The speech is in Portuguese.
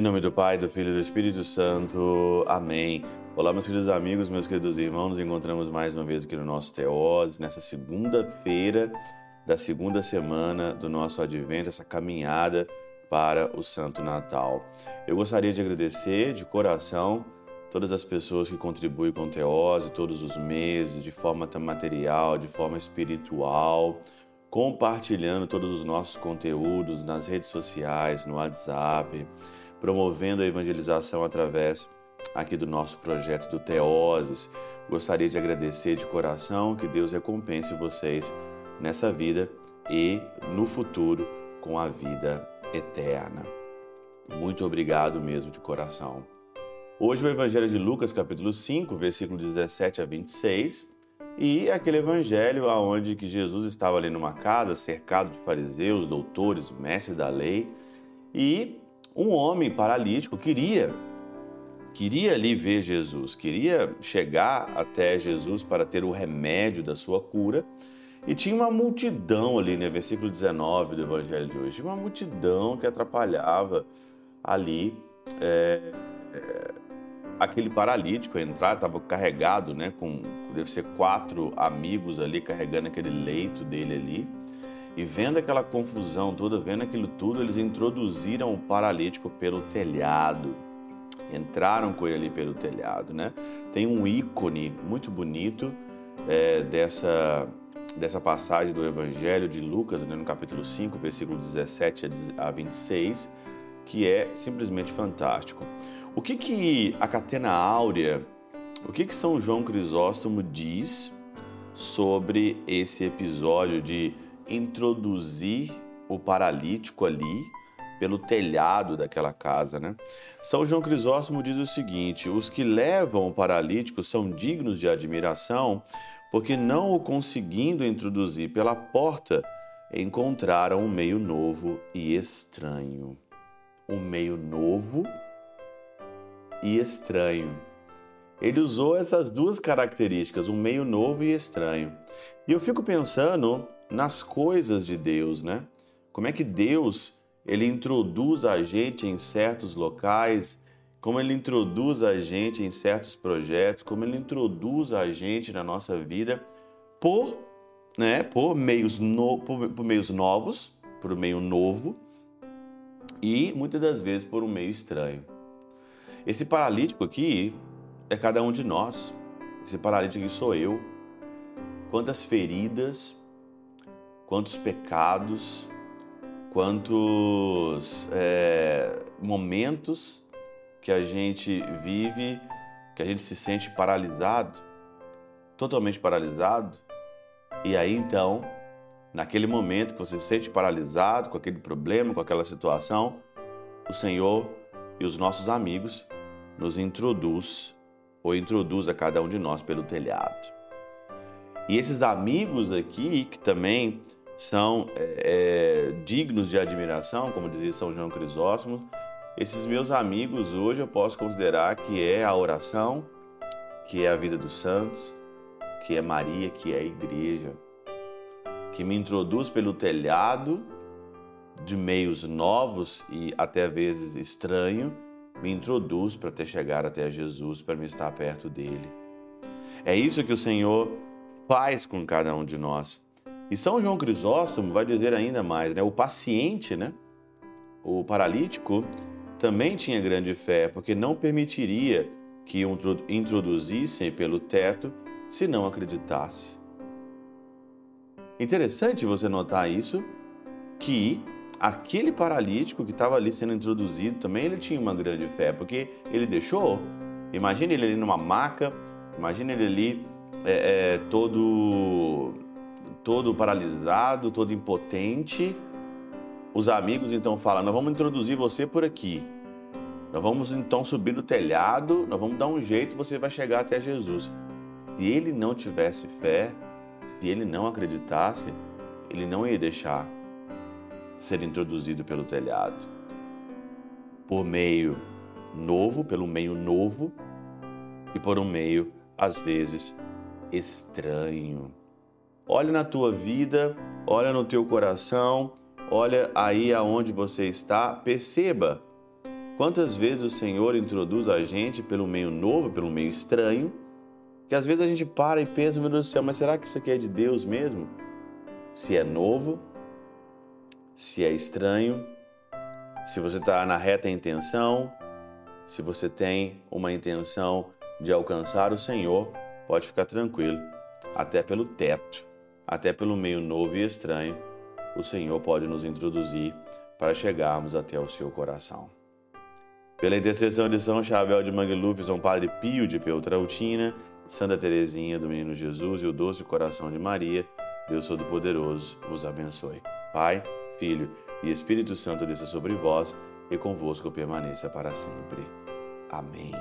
Em nome do Pai, do Filho e do Espírito Santo. Amém. Olá, meus queridos amigos, meus queridos irmãos. Nos encontramos mais uma vez aqui no nosso Teose, nessa segunda-feira da segunda semana do nosso advento, essa caminhada para o Santo Natal. Eu gostaria de agradecer de coração todas as pessoas que contribuem com o Teose todos os meses, de forma material, de forma espiritual compartilhando todos os nossos conteúdos nas redes sociais, no WhatsApp, promovendo a evangelização através aqui do nosso projeto do Teoses. Gostaria de agradecer de coração que Deus recompense vocês nessa vida e no futuro com a vida eterna. Muito obrigado mesmo de coração. Hoje o Evangelho de Lucas, capítulo 5, versículo 17 a 26, e aquele evangelho aonde que Jesus estava ali numa casa cercado de fariseus, doutores, mestres da lei, e um homem paralítico queria queria ali ver Jesus, queria chegar até Jesus para ter o remédio da sua cura. E tinha uma multidão ali, né? Versículo 19 do Evangelho de hoje. Tinha uma multidão que atrapalhava ali é, é, aquele paralítico a entrar, estava carregado, né? Com deve ser quatro amigos ali carregando aquele leito dele ali. E vendo aquela confusão toda, vendo aquilo tudo, eles introduziram o paralítico pelo telhado. Entraram com ele ali pelo telhado, né? Tem um ícone muito bonito é, dessa, dessa passagem do Evangelho de Lucas, né, no capítulo 5, versículo 17 a 26, que é simplesmente fantástico. O que, que a Catena Áurea, o que, que São João Crisóstomo diz sobre esse episódio de introduzir o paralítico ali pelo telhado daquela casa, né? São João Crisóstomo diz o seguinte: os que levam o paralítico são dignos de admiração, porque não o conseguindo introduzir pela porta, encontraram um meio novo e estranho. Um meio novo e estranho. Ele usou essas duas características, um meio novo e estranho. E eu fico pensando nas coisas de Deus, né? Como é que Deus ele introduz a gente em certos locais, como ele introduz a gente em certos projetos, como ele introduz a gente na nossa vida por, né, por meios no, por, por meios novos, por um meio novo e muitas das vezes por um meio estranho. Esse paralítico aqui é cada um de nós. Esse paralítico aqui sou eu. Quantas feridas, quantos pecados, quantos é, momentos que a gente vive, que a gente se sente paralisado, totalmente paralisado. E aí então, naquele momento que você se sente paralisado com aquele problema, com aquela situação, o Senhor e os nossos amigos nos introduz ou introduz a cada um de nós pelo telhado. E esses amigos aqui, que também são é, é, dignos de admiração, como dizia São João Crisóstomo, esses meus amigos hoje eu posso considerar que é a oração, que é a vida dos santos, que é Maria, que é a igreja, que me introduz pelo telhado de meios novos e até vezes estranho, me introduz para ter chegar até Jesus, para me estar perto dele. É isso que o Senhor faz com cada um de nós. E São João Crisóstomo vai dizer ainda mais, né? O paciente, né? O paralítico também tinha grande fé, porque não permitiria que o introduzissem pelo teto se não acreditasse. Interessante você notar isso, que aquele paralítico que estava ali sendo introduzido também ele tinha uma grande fé, porque ele deixou. Imagine ele ali numa maca, imagine ele ali é, é, todo todo paralisado, todo impotente. Os amigos então falam: nós vamos introduzir você por aqui. Nós vamos então subir no telhado, nós vamos dar um jeito, você vai chegar até Jesus. Se ele não tivesse fé, se ele não acreditasse, ele não ia deixar ser introduzido pelo telhado. Por meio novo, pelo meio novo e por um meio, às vezes, estranho. Olha na tua vida, olha no teu coração, olha aí aonde você está, perceba Quantas vezes o Senhor introduz a gente pelo meio novo, pelo meio estranho, que às vezes a gente para e pensa, meu Deus do céu, mas será que isso aqui é de Deus mesmo? Se é novo, se é estranho, se você está na reta intenção, se você tem uma intenção de alcançar o Senhor, pode ficar tranquilo, até pelo teto, até pelo meio novo e estranho, o Senhor pode nos introduzir para chegarmos até o seu coração. Pela intercessão de São Chabel de Mangluf, São Padre Pio de Peltrautina, Santa Teresinha do Menino Jesus e o doce coração de Maria, Deus Todo-Poderoso vos abençoe. Pai, Filho e Espírito Santo desça sobre vós e convosco permaneça para sempre. Amém.